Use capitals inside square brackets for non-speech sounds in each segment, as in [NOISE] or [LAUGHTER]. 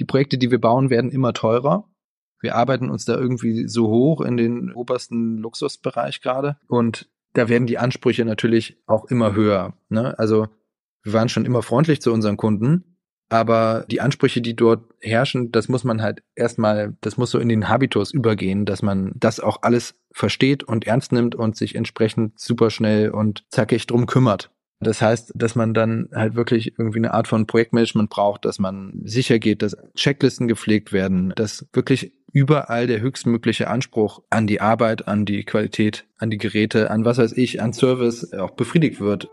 Die Projekte, die wir bauen, werden immer teurer. Wir arbeiten uns da irgendwie so hoch in den obersten Luxusbereich gerade und da werden die Ansprüche natürlich auch immer höher. Ne? Also wir waren schon immer freundlich zu unseren Kunden, aber die Ansprüche, die dort herrschen, das muss man halt erstmal, das muss so in den Habitus übergehen, dass man das auch alles versteht und ernst nimmt und sich entsprechend super schnell und zackig drum kümmert. Das heißt, dass man dann halt wirklich irgendwie eine Art von Projektmanagement braucht, dass man sicher geht, dass Checklisten gepflegt werden, dass wirklich überall der höchstmögliche Anspruch an die Arbeit, an die Qualität, an die Geräte, an was weiß ich, an Service auch befriedigt wird.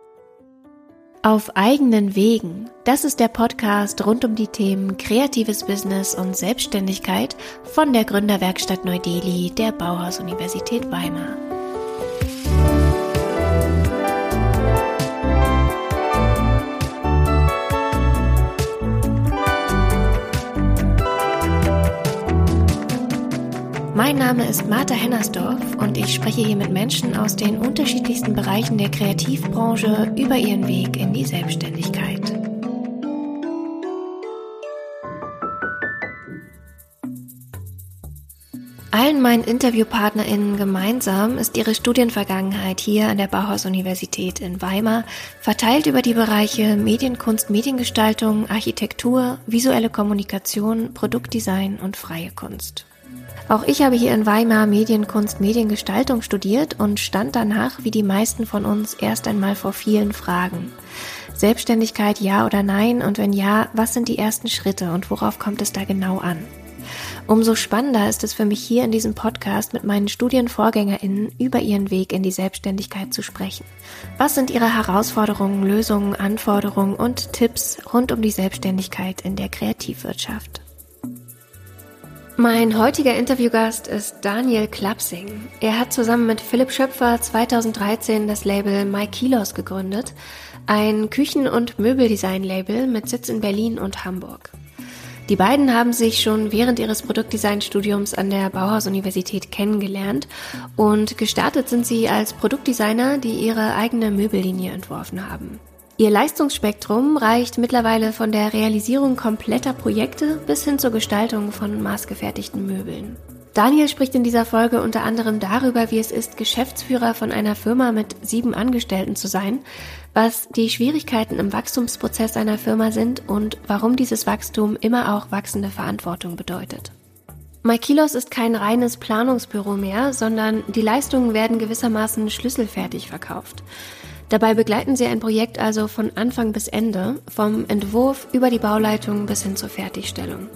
Auf eigenen Wegen. Das ist der Podcast rund um die Themen kreatives Business und Selbstständigkeit von der Gründerwerkstatt Neu-Delhi der Bauhaus Universität Weimar. Mein Name ist Martha Hennersdorf und ich spreche hier mit Menschen aus den unterschiedlichsten Bereichen der Kreativbranche über ihren Weg in die Selbstständigkeit. Allen meinen InterviewpartnerInnen gemeinsam ist ihre Studienvergangenheit hier an der Bauhaus-Universität in Weimar verteilt über die Bereiche Medienkunst, Mediengestaltung, Architektur, visuelle Kommunikation, Produktdesign und freie Kunst. Auch ich habe hier in Weimar Medienkunst, Mediengestaltung studiert und stand danach, wie die meisten von uns, erst einmal vor vielen Fragen. Selbstständigkeit ja oder nein und wenn ja, was sind die ersten Schritte und worauf kommt es da genau an? Umso spannender ist es für mich hier in diesem Podcast mit meinen Studienvorgängerinnen über ihren Weg in die Selbstständigkeit zu sprechen. Was sind ihre Herausforderungen, Lösungen, Anforderungen und Tipps rund um die Selbstständigkeit in der Kreativwirtschaft? Mein heutiger Interviewgast ist Daniel Klapsing. Er hat zusammen mit Philipp Schöpfer 2013 das Label My Kilos gegründet, ein Küchen- und Möbeldesign-Label mit Sitz in Berlin und Hamburg. Die beiden haben sich schon während ihres Produktdesignstudiums an der Bauhaus-Universität kennengelernt und gestartet sind sie als Produktdesigner, die ihre eigene Möbellinie entworfen haben. Ihr Leistungsspektrum reicht mittlerweile von der Realisierung kompletter Projekte bis hin zur Gestaltung von maßgefertigten Möbeln. Daniel spricht in dieser Folge unter anderem darüber, wie es ist, Geschäftsführer von einer Firma mit sieben Angestellten zu sein, was die Schwierigkeiten im Wachstumsprozess einer Firma sind und warum dieses Wachstum immer auch wachsende Verantwortung bedeutet. Maikilos ist kein reines Planungsbüro mehr, sondern die Leistungen werden gewissermaßen schlüsselfertig verkauft. Dabei begleiten sie ein Projekt also von Anfang bis Ende, vom Entwurf über die Bauleitung bis hin zur Fertigstellung.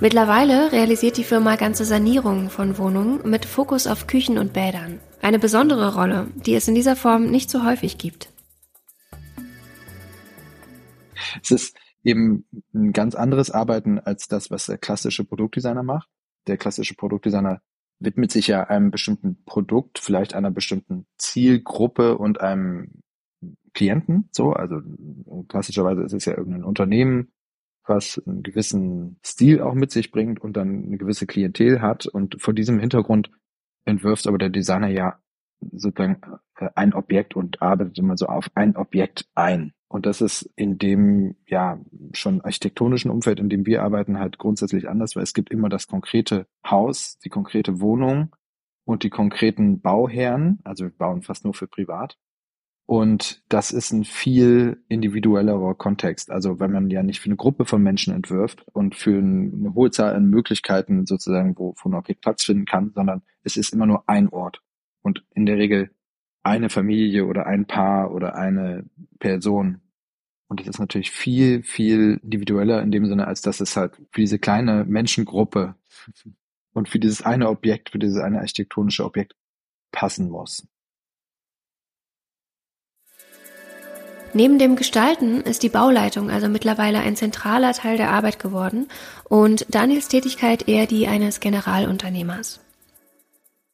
Mittlerweile realisiert die Firma ganze Sanierungen von Wohnungen mit Fokus auf Küchen und Bädern. Eine besondere Rolle, die es in dieser Form nicht so häufig gibt. Es ist eben ein ganz anderes Arbeiten als das, was der klassische Produktdesigner macht. Der klassische Produktdesigner widmet sich ja einem bestimmten Produkt, vielleicht einer bestimmten Zielgruppe und einem Klienten, so, also klassischerweise ist es ja irgendein Unternehmen, was einen gewissen Stil auch mit sich bringt und dann eine gewisse Klientel hat und vor diesem Hintergrund entwirft aber der Designer ja sozusagen äh, ein Objekt und arbeitet immer so auf ein Objekt ein. Und das ist in dem ja schon architektonischen Umfeld, in dem wir arbeiten, halt grundsätzlich anders, weil es gibt immer das konkrete Haus, die konkrete Wohnung und die konkreten Bauherren. Also wir bauen fast nur für privat. Und das ist ein viel individuellerer Kontext. Also wenn man ja nicht für eine Gruppe von Menschen entwirft und für eine hohe Zahl an Möglichkeiten sozusagen, wo, wo ein Objekt Platz finden kann, sondern es ist immer nur ein Ort. Und in der Regel eine Familie oder ein Paar oder eine Person. Und das ist natürlich viel, viel individueller in dem Sinne, als dass es halt für diese kleine Menschengruppe [LAUGHS] und für dieses eine Objekt, für dieses eine architektonische Objekt passen muss. Neben dem Gestalten ist die Bauleitung also mittlerweile ein zentraler Teil der Arbeit geworden und Daniels Tätigkeit eher die eines Generalunternehmers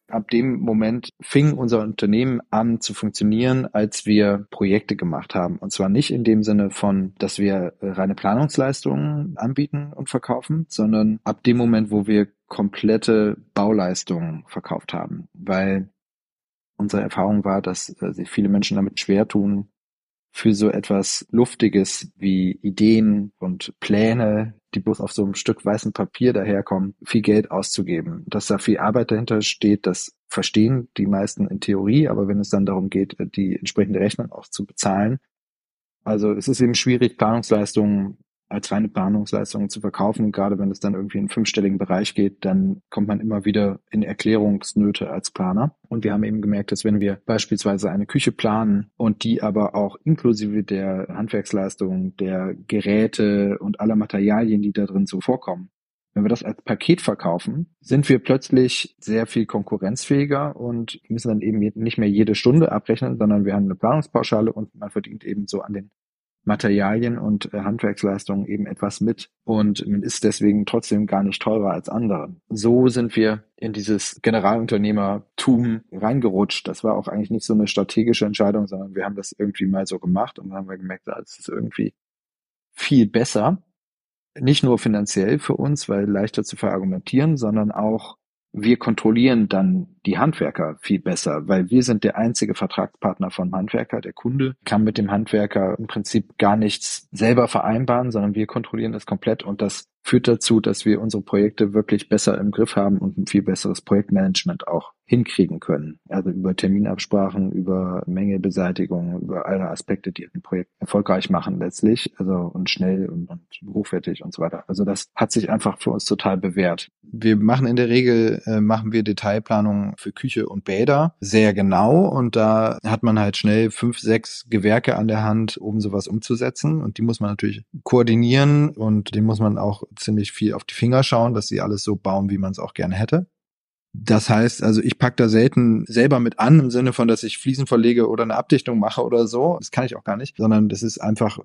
ab dem Moment fing unser Unternehmen an zu funktionieren, als wir Projekte gemacht haben. Und zwar nicht in dem Sinne von, dass wir reine Planungsleistungen anbieten und verkaufen, sondern ab dem Moment, wo wir komplette Bauleistungen verkauft haben. Weil unsere Erfahrung war, dass äh, sich viele Menschen damit schwer tun, für so etwas Luftiges wie Ideen und Pläne, die bloß auf so einem Stück weißem Papier daherkommen, viel Geld auszugeben. Dass da viel Arbeit dahinter steht, das verstehen die meisten in Theorie, aber wenn es dann darum geht, die entsprechende Rechnung auch zu bezahlen, also es ist eben schwierig, Planungsleistungen als reine Planungsleistung zu verkaufen. Und gerade wenn es dann irgendwie in einen fünfstelligen Bereich geht, dann kommt man immer wieder in Erklärungsnöte als Planer. Und wir haben eben gemerkt, dass wenn wir beispielsweise eine Küche planen und die aber auch inklusive der Handwerksleistung, der Geräte und aller Materialien, die da drin so vorkommen, wenn wir das als Paket verkaufen, sind wir plötzlich sehr viel konkurrenzfähiger und müssen dann eben nicht mehr jede Stunde abrechnen, sondern wir haben eine Planungspauschale und man verdient eben so an den Materialien und äh, Handwerksleistungen eben etwas mit und ist deswegen trotzdem gar nicht teurer als andere. So sind wir in dieses Generalunternehmertum reingerutscht. Das war auch eigentlich nicht so eine strategische Entscheidung, sondern wir haben das irgendwie mal so gemacht und dann haben wir gemerkt, das ist irgendwie viel besser. Nicht nur finanziell für uns, weil leichter zu verargumentieren, sondern auch wir kontrollieren dann die Handwerker viel besser, weil wir sind der einzige Vertragspartner vom Handwerker. Der Kunde kann mit dem Handwerker im Prinzip gar nichts selber vereinbaren, sondern wir kontrollieren das komplett und das führt dazu, dass wir unsere Projekte wirklich besser im Griff haben und ein viel besseres Projektmanagement auch hinkriegen können. Also über Terminabsprachen, über Mängelbeseitigung, über alle Aspekte, die ein Projekt erfolgreich machen letztlich, also und schnell und, und hochwertig und so weiter. Also das hat sich einfach für uns total bewährt. Wir machen in der Regel, äh, machen wir Detailplanung für Küche und Bäder sehr genau und da hat man halt schnell fünf, sechs Gewerke an der Hand, um sowas umzusetzen und die muss man natürlich koordinieren und den muss man auch ziemlich viel auf die Finger schauen, dass sie alles so bauen, wie man es auch gerne hätte. Das heißt, also ich pack da selten selber mit an, im Sinne von, dass ich Fliesen verlege oder eine Abdichtung mache oder so. Das kann ich auch gar nicht, sondern das ist einfach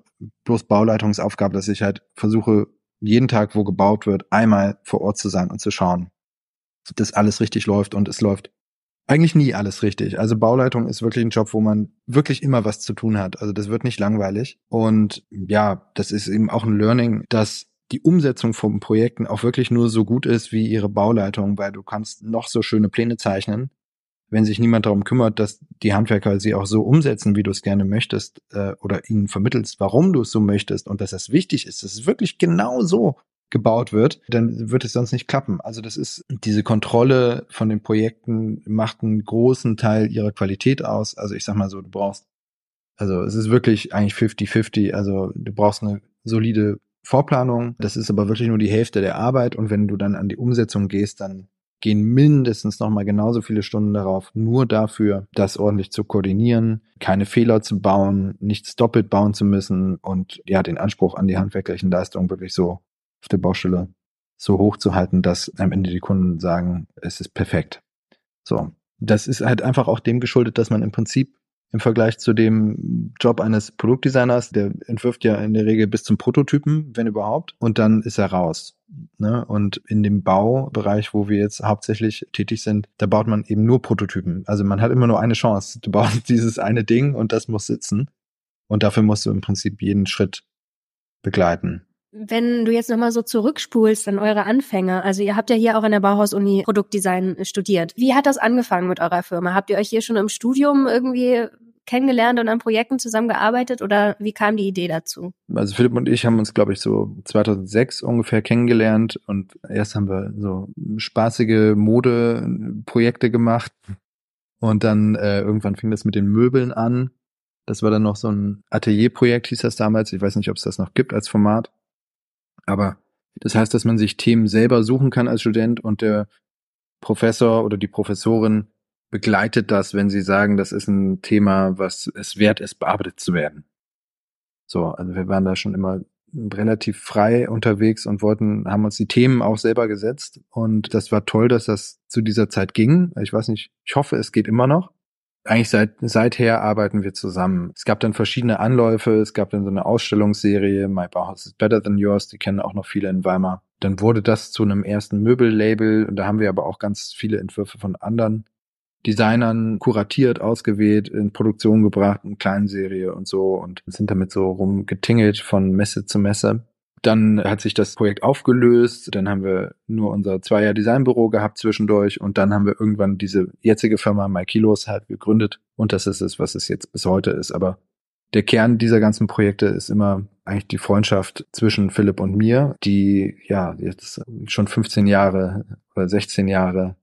bloß Bauleitungsaufgabe, dass ich halt versuche, jeden Tag, wo gebaut wird, einmal vor Ort zu sein und zu schauen, dass alles richtig läuft und es läuft eigentlich nie alles richtig. Also Bauleitung ist wirklich ein Job, wo man wirklich immer was zu tun hat. Also das wird nicht langweilig. Und ja, das ist eben auch ein Learning, dass die Umsetzung von Projekten auch wirklich nur so gut ist wie ihre Bauleitung, weil du kannst noch so schöne Pläne zeichnen. Wenn sich niemand darum kümmert, dass die Handwerker sie auch so umsetzen, wie du es gerne möchtest, äh, oder ihnen vermittelst, warum du es so möchtest und dass das wichtig ist, dass es wirklich genau so gebaut wird, dann wird es sonst nicht klappen. Also das ist diese Kontrolle von den Projekten macht einen großen Teil ihrer Qualität aus. Also ich sag mal so, du brauchst, also es ist wirklich eigentlich 50-50. Also du brauchst eine solide Vorplanung. Das ist aber wirklich nur die Hälfte der Arbeit. Und wenn du dann an die Umsetzung gehst, dann gehen mindestens nochmal genauso viele Stunden darauf, nur dafür, das ordentlich zu koordinieren, keine Fehler zu bauen, nichts doppelt bauen zu müssen und ja, den Anspruch an die handwerklichen Leistungen wirklich so auf der Baustelle so hoch zu halten, dass am Ende die Kunden sagen, es ist perfekt. So. Das ist halt einfach auch dem geschuldet, dass man im Prinzip im Vergleich zu dem Job eines Produktdesigners, der entwirft ja in der Regel bis zum Prototypen, wenn überhaupt, und dann ist er raus. Ne? Und in dem Baubereich, wo wir jetzt hauptsächlich tätig sind, da baut man eben nur Prototypen. Also man hat immer nur eine Chance. Du baust [LAUGHS] dieses eine Ding und das muss sitzen. Und dafür musst du im Prinzip jeden Schritt begleiten. Wenn du jetzt nochmal so zurückspulst an eure Anfänge, also ihr habt ja hier auch an der Bauhaus-Uni Produktdesign studiert. Wie hat das angefangen mit eurer Firma? Habt ihr euch hier schon im Studium irgendwie kennengelernt und an Projekten zusammengearbeitet oder wie kam die Idee dazu? Also Philipp und ich haben uns, glaube ich, so 2006 ungefähr kennengelernt und erst haben wir so spaßige Modeprojekte gemacht und dann äh, irgendwann fing das mit den Möbeln an. Das war dann noch so ein Atelierprojekt, hieß das damals. Ich weiß nicht, ob es das noch gibt als Format. Aber das heißt, dass man sich Themen selber suchen kann als Student und der Professor oder die Professorin begleitet das, wenn sie sagen, das ist ein Thema, was es wert ist, bearbeitet zu werden. So, also wir waren da schon immer relativ frei unterwegs und wollten, haben uns die Themen auch selber gesetzt. Und das war toll, dass das zu dieser Zeit ging. Ich weiß nicht, ich hoffe, es geht immer noch eigentlich seit seither arbeiten wir zusammen. Es gab dann verschiedene Anläufe, es gab dann so eine Ausstellungsserie, My Bauhaus is Better Than Yours, die kennen auch noch viele in Weimar. Dann wurde das zu einem ersten Möbellabel und da haben wir aber auch ganz viele Entwürfe von anderen Designern kuratiert, ausgewählt, in Produktion gebracht, in Kleinserie und so und sind damit so rumgetingelt von Messe zu Messe. Dann hat sich das Projekt aufgelöst. Dann haben wir nur unser Zweier Designbüro gehabt zwischendurch. Und dann haben wir irgendwann diese jetzige Firma MyKilos halt gegründet. Und das ist es, was es jetzt bis heute ist. Aber der Kern dieser ganzen Projekte ist immer eigentlich die Freundschaft zwischen Philipp und mir, die ja jetzt schon 15 Jahre oder 16 Jahre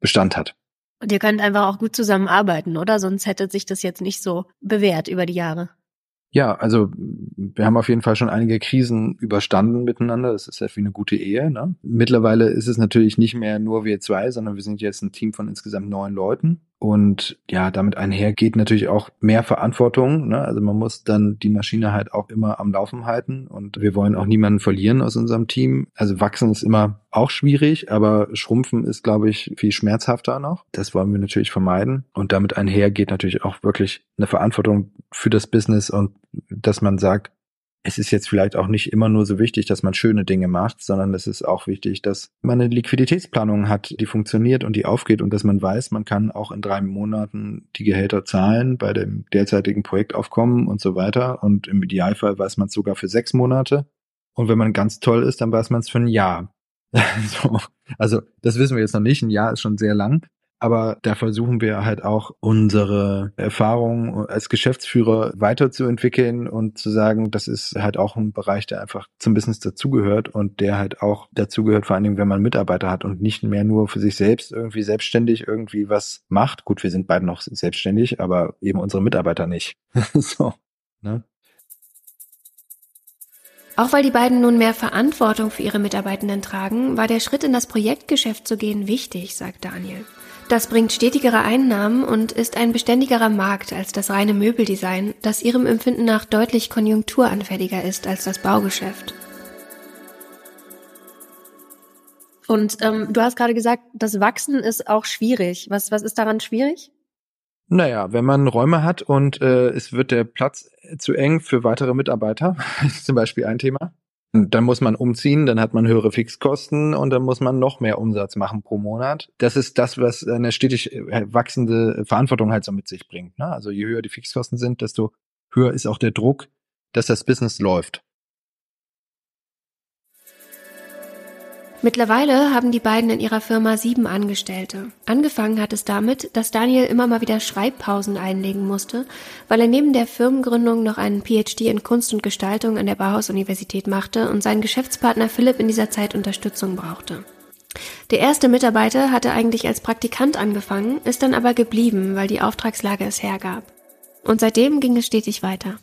Bestand hat. Und ihr könnt einfach auch gut zusammenarbeiten, oder? Sonst hätte sich das jetzt nicht so bewährt über die Jahre. Ja, also wir haben auf jeden Fall schon einige Krisen überstanden miteinander. Das ist ja wie eine gute Ehe. Ne? Mittlerweile ist es natürlich nicht mehr nur wir zwei, sondern wir sind jetzt ein Team von insgesamt neun Leuten. Und ja, damit einher geht natürlich auch mehr Verantwortung. Ne? Also man muss dann die Maschine halt auch immer am Laufen halten. Und wir wollen auch niemanden verlieren aus unserem Team. Also wachsen ist immer auch schwierig, aber schrumpfen ist, glaube ich, viel schmerzhafter noch. Das wollen wir natürlich vermeiden. Und damit einher geht natürlich auch wirklich eine Verantwortung für das Business und dass man sagt, es ist jetzt vielleicht auch nicht immer nur so wichtig, dass man schöne Dinge macht, sondern es ist auch wichtig, dass man eine Liquiditätsplanung hat, die funktioniert und die aufgeht und dass man weiß, man kann auch in drei Monaten die Gehälter zahlen bei dem derzeitigen Projektaufkommen und so weiter. Und im Idealfall weiß man es sogar für sechs Monate. Und wenn man ganz toll ist, dann weiß man es für ein Jahr. [LAUGHS] so. Also das wissen wir jetzt noch nicht. Ein Jahr ist schon sehr lang. Aber da versuchen wir halt auch unsere Erfahrungen als Geschäftsführer weiterzuentwickeln und zu sagen, das ist halt auch ein Bereich, der einfach zum Business dazugehört und der halt auch dazugehört, vor allen Dingen, wenn man Mitarbeiter hat und nicht mehr nur für sich selbst irgendwie selbstständig irgendwie was macht. Gut, wir sind beide noch selbstständig, aber eben unsere Mitarbeiter nicht. [LAUGHS] so, ne? Auch weil die beiden nun mehr Verantwortung für ihre Mitarbeitenden tragen, war der Schritt in das Projektgeschäft zu gehen wichtig, sagt Daniel. Das bringt stetigere Einnahmen und ist ein beständigerer Markt als das reine Möbeldesign, das ihrem Empfinden nach deutlich konjunkturanfälliger ist als das Baugeschäft. Und ähm, du hast gerade gesagt, das Wachsen ist auch schwierig. Was, was ist daran schwierig? Naja, wenn man Räume hat und äh, es wird der Platz zu eng für weitere Mitarbeiter, ist [LAUGHS] zum Beispiel ein Thema. Dann muss man umziehen, dann hat man höhere Fixkosten und dann muss man noch mehr Umsatz machen pro Monat. Das ist das, was eine stetig äh, wachsende Verantwortung halt so mit sich bringt. Ne? Also je höher die Fixkosten sind, desto höher ist auch der Druck, dass das Business läuft. Mittlerweile haben die beiden in ihrer Firma sieben Angestellte. Angefangen hat es damit, dass Daniel immer mal wieder Schreibpausen einlegen musste, weil er neben der Firmengründung noch einen PhD in Kunst und Gestaltung an der Bauhaus-Universität machte und sein Geschäftspartner Philipp in dieser Zeit Unterstützung brauchte. Der erste Mitarbeiter hatte eigentlich als Praktikant angefangen, ist dann aber geblieben, weil die Auftragslage es hergab. Und seitdem ging es stetig weiter.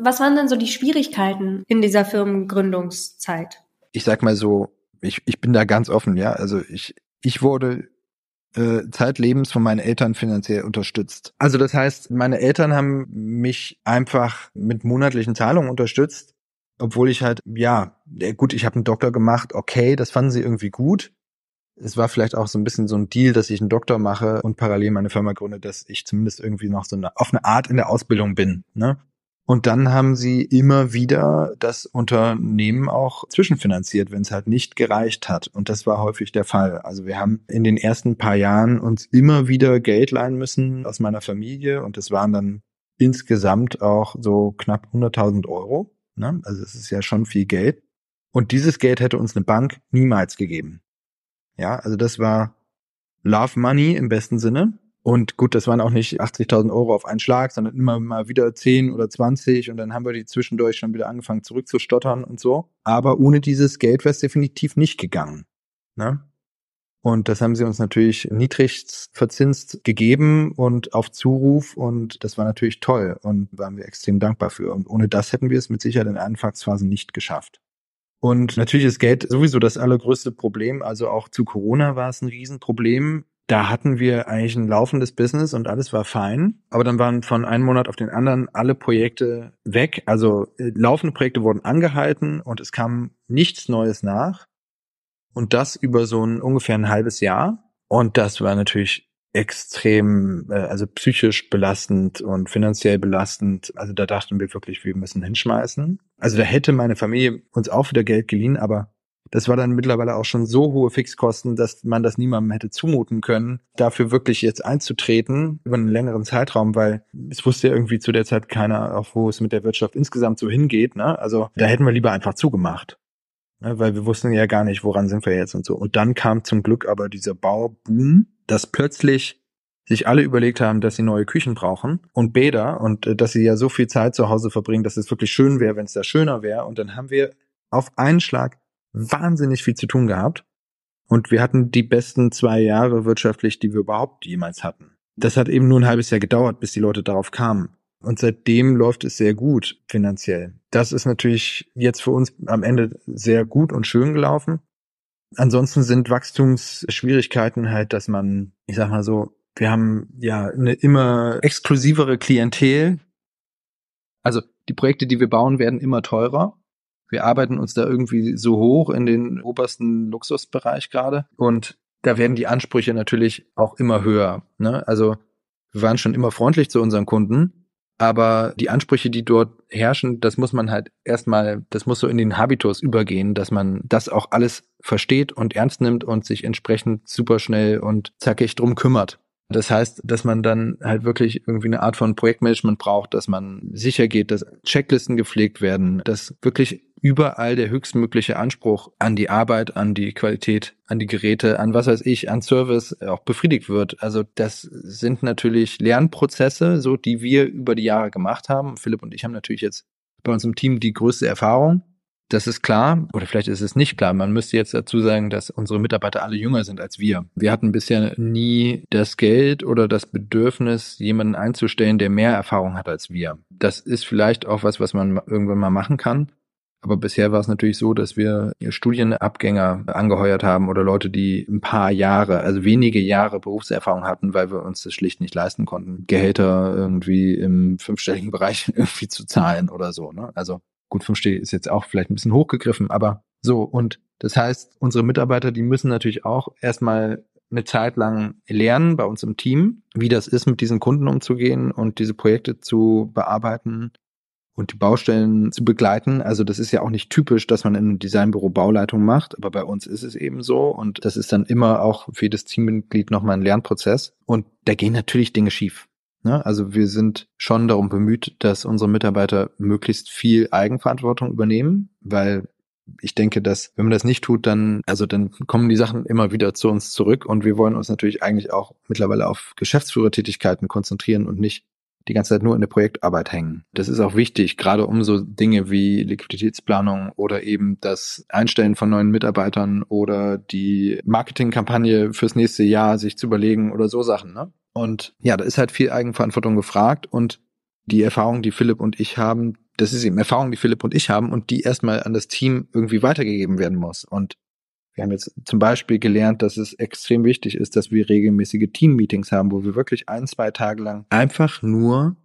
Was waren denn so die Schwierigkeiten in dieser Firmengründungszeit? Ich sag mal so, ich, ich bin da ganz offen, ja. Also ich, ich wurde äh, zeitlebens von meinen Eltern finanziell unterstützt. Also das heißt, meine Eltern haben mich einfach mit monatlichen Zahlungen unterstützt, obwohl ich halt, ja, gut, ich habe einen Doktor gemacht, okay, das fanden sie irgendwie gut. Es war vielleicht auch so ein bisschen so ein Deal, dass ich einen Doktor mache und parallel meine Firma gründe, dass ich zumindest irgendwie noch so eine, auf eine Art in der Ausbildung bin. Ne? Und dann haben sie immer wieder das Unternehmen auch zwischenfinanziert, wenn es halt nicht gereicht hat. Und das war häufig der Fall. Also wir haben in den ersten paar Jahren uns immer wieder Geld leihen müssen aus meiner Familie. Und das waren dann insgesamt auch so knapp 100.000 Euro. Ne? Also es ist ja schon viel Geld. Und dieses Geld hätte uns eine Bank niemals gegeben. Ja, also das war Love Money im besten Sinne. Und gut, das waren auch nicht 80.000 Euro auf einen Schlag, sondern immer mal wieder 10 oder 20 und dann haben wir die zwischendurch schon wieder angefangen zurückzustottern und so. Aber ohne dieses Geld wäre es definitiv nicht gegangen. Ne? Und das haben sie uns natürlich niedrigst verzinst gegeben und auf Zuruf und das war natürlich toll und waren wir extrem dankbar für. Und ohne das hätten wir es mit Sicherheit in der Anfangsphase nicht geschafft. Und natürlich ist Geld sowieso das allergrößte Problem. Also auch zu Corona war es ein Riesenproblem da hatten wir eigentlich ein laufendes Business und alles war fein. Aber dann waren von einem Monat auf den anderen alle Projekte weg. Also äh, laufende Projekte wurden angehalten und es kam nichts Neues nach. Und das über so ein ungefähr ein halbes Jahr. Und das war natürlich extrem, äh, also psychisch belastend und finanziell belastend. Also da dachten wir wirklich, wir müssen hinschmeißen. Also da hätte meine Familie uns auch wieder Geld geliehen, aber das war dann mittlerweile auch schon so hohe Fixkosten, dass man das niemandem hätte zumuten können, dafür wirklich jetzt einzutreten über einen längeren Zeitraum, weil es wusste ja irgendwie zu der Zeit keiner, auch wo es mit der Wirtschaft insgesamt so hingeht. Ne? Also da hätten wir lieber einfach zugemacht. Ne? Weil wir wussten ja gar nicht, woran sind wir jetzt und so. Und dann kam zum Glück aber dieser Bauboom, dass plötzlich sich alle überlegt haben, dass sie neue Küchen brauchen und Bäder und äh, dass sie ja so viel Zeit zu Hause verbringen, dass es wirklich schön wäre, wenn es da schöner wäre. Und dann haben wir auf einen Schlag wahnsinnig viel zu tun gehabt. Und wir hatten die besten zwei Jahre wirtschaftlich, die wir überhaupt jemals hatten. Das hat eben nur ein halbes Jahr gedauert, bis die Leute darauf kamen. Und seitdem läuft es sehr gut finanziell. Das ist natürlich jetzt für uns am Ende sehr gut und schön gelaufen. Ansonsten sind Wachstumsschwierigkeiten halt, dass man, ich sag mal so, wir haben ja eine immer exklusivere Klientel. Also die Projekte, die wir bauen, werden immer teurer. Wir arbeiten uns da irgendwie so hoch in den obersten Luxusbereich gerade. Und da werden die Ansprüche natürlich auch immer höher. Ne? Also wir waren schon immer freundlich zu unseren Kunden, aber die Ansprüche, die dort herrschen, das muss man halt erstmal, das muss so in den Habitus übergehen, dass man das auch alles versteht und ernst nimmt und sich entsprechend super schnell und zackig drum kümmert. Das heißt, dass man dann halt wirklich irgendwie eine Art von Projektmanagement braucht, dass man sicher geht, dass Checklisten gepflegt werden, dass wirklich überall der höchstmögliche Anspruch an die Arbeit, an die Qualität, an die Geräte, an was weiß ich, an Service auch befriedigt wird. Also das sind natürlich Lernprozesse, so die wir über die Jahre gemacht haben. Philipp und ich haben natürlich jetzt bei uns im Team die größte Erfahrung das ist klar, oder vielleicht ist es nicht klar. Man müsste jetzt dazu sagen, dass unsere Mitarbeiter alle jünger sind als wir. Wir hatten bisher nie das Geld oder das Bedürfnis, jemanden einzustellen, der mehr Erfahrung hat als wir. Das ist vielleicht auch was, was man irgendwann mal machen kann. Aber bisher war es natürlich so, dass wir Studienabgänger angeheuert haben oder Leute, die ein paar Jahre, also wenige Jahre Berufserfahrung hatten, weil wir uns das schlicht nicht leisten konnten, Gehälter irgendwie im fünfstelligen Bereich [LAUGHS] irgendwie zu zahlen oder so. Ne? Also Gut, 5 ist jetzt auch vielleicht ein bisschen hochgegriffen, aber so. Und das heißt, unsere Mitarbeiter, die müssen natürlich auch erstmal eine Zeit lang lernen bei uns im Team, wie das ist, mit diesen Kunden umzugehen und diese Projekte zu bearbeiten und die Baustellen zu begleiten. Also das ist ja auch nicht typisch, dass man in einem Designbüro Bauleitung macht, aber bei uns ist es eben so und das ist dann immer auch für jedes Teammitglied nochmal ein Lernprozess und da gehen natürlich Dinge schief. Ne? Also wir sind schon darum bemüht, dass unsere Mitarbeiter möglichst viel Eigenverantwortung übernehmen, weil ich denke, dass wenn man das nicht tut, dann, also dann kommen die Sachen immer wieder zu uns zurück und wir wollen uns natürlich eigentlich auch mittlerweile auf Geschäftsführertätigkeiten konzentrieren und nicht die ganze Zeit nur in der Projektarbeit hängen. Das ist auch wichtig, gerade um so Dinge wie Liquiditätsplanung oder eben das Einstellen von neuen Mitarbeitern oder die Marketingkampagne fürs nächste Jahr sich zu überlegen oder so Sachen. Ne? Und ja, da ist halt viel Eigenverantwortung gefragt und die Erfahrung, die Philipp und ich haben, das ist eben Erfahrung, die Philipp und ich haben und die erstmal an das Team irgendwie weitergegeben werden muss. Und wir haben jetzt zum Beispiel gelernt, dass es extrem wichtig ist, dass wir regelmäßige Team-Meetings haben, wo wir wirklich ein, zwei Tage lang einfach nur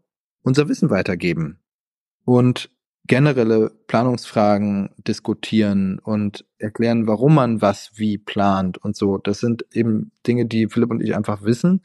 unser Wissen weitergeben und generelle Planungsfragen diskutieren und erklären, warum man was wie plant und so. Das sind eben Dinge, die Philipp und ich einfach wissen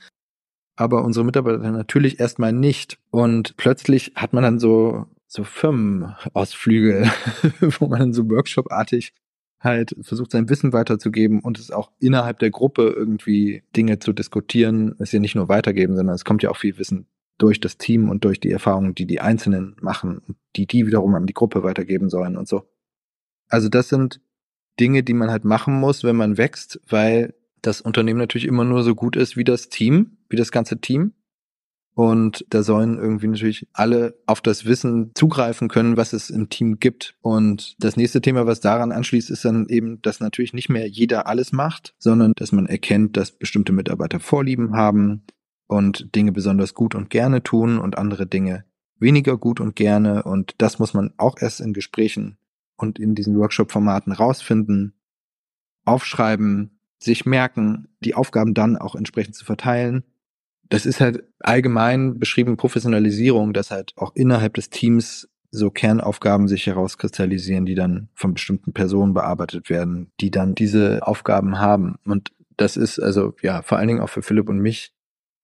aber unsere Mitarbeiter natürlich erstmal nicht. Und plötzlich hat man dann so, so Firmenausflüge, [LAUGHS] wo man dann so Workshop-artig halt versucht, sein Wissen weiterzugeben und es auch innerhalb der Gruppe irgendwie Dinge zu diskutieren, es ja nicht nur weitergeben, sondern es kommt ja auch viel Wissen durch das Team und durch die Erfahrungen, die die Einzelnen machen, die die wiederum an die Gruppe weitergeben sollen und so. Also das sind Dinge, die man halt machen muss, wenn man wächst, weil das Unternehmen natürlich immer nur so gut ist wie das Team, wie das ganze Team. Und da sollen irgendwie natürlich alle auf das Wissen zugreifen können, was es im Team gibt. Und das nächste Thema, was daran anschließt, ist dann eben, dass natürlich nicht mehr jeder alles macht, sondern dass man erkennt, dass bestimmte Mitarbeiter Vorlieben haben und Dinge besonders gut und gerne tun und andere Dinge weniger gut und gerne. Und das muss man auch erst in Gesprächen und in diesen Workshop-Formaten rausfinden, aufschreiben, sich merken, die Aufgaben dann auch entsprechend zu verteilen. Das ist halt allgemein beschrieben Professionalisierung, dass halt auch innerhalb des Teams so Kernaufgaben sich herauskristallisieren, die dann von bestimmten Personen bearbeitet werden, die dann diese Aufgaben haben. Und das ist also ja vor allen Dingen auch für Philipp und mich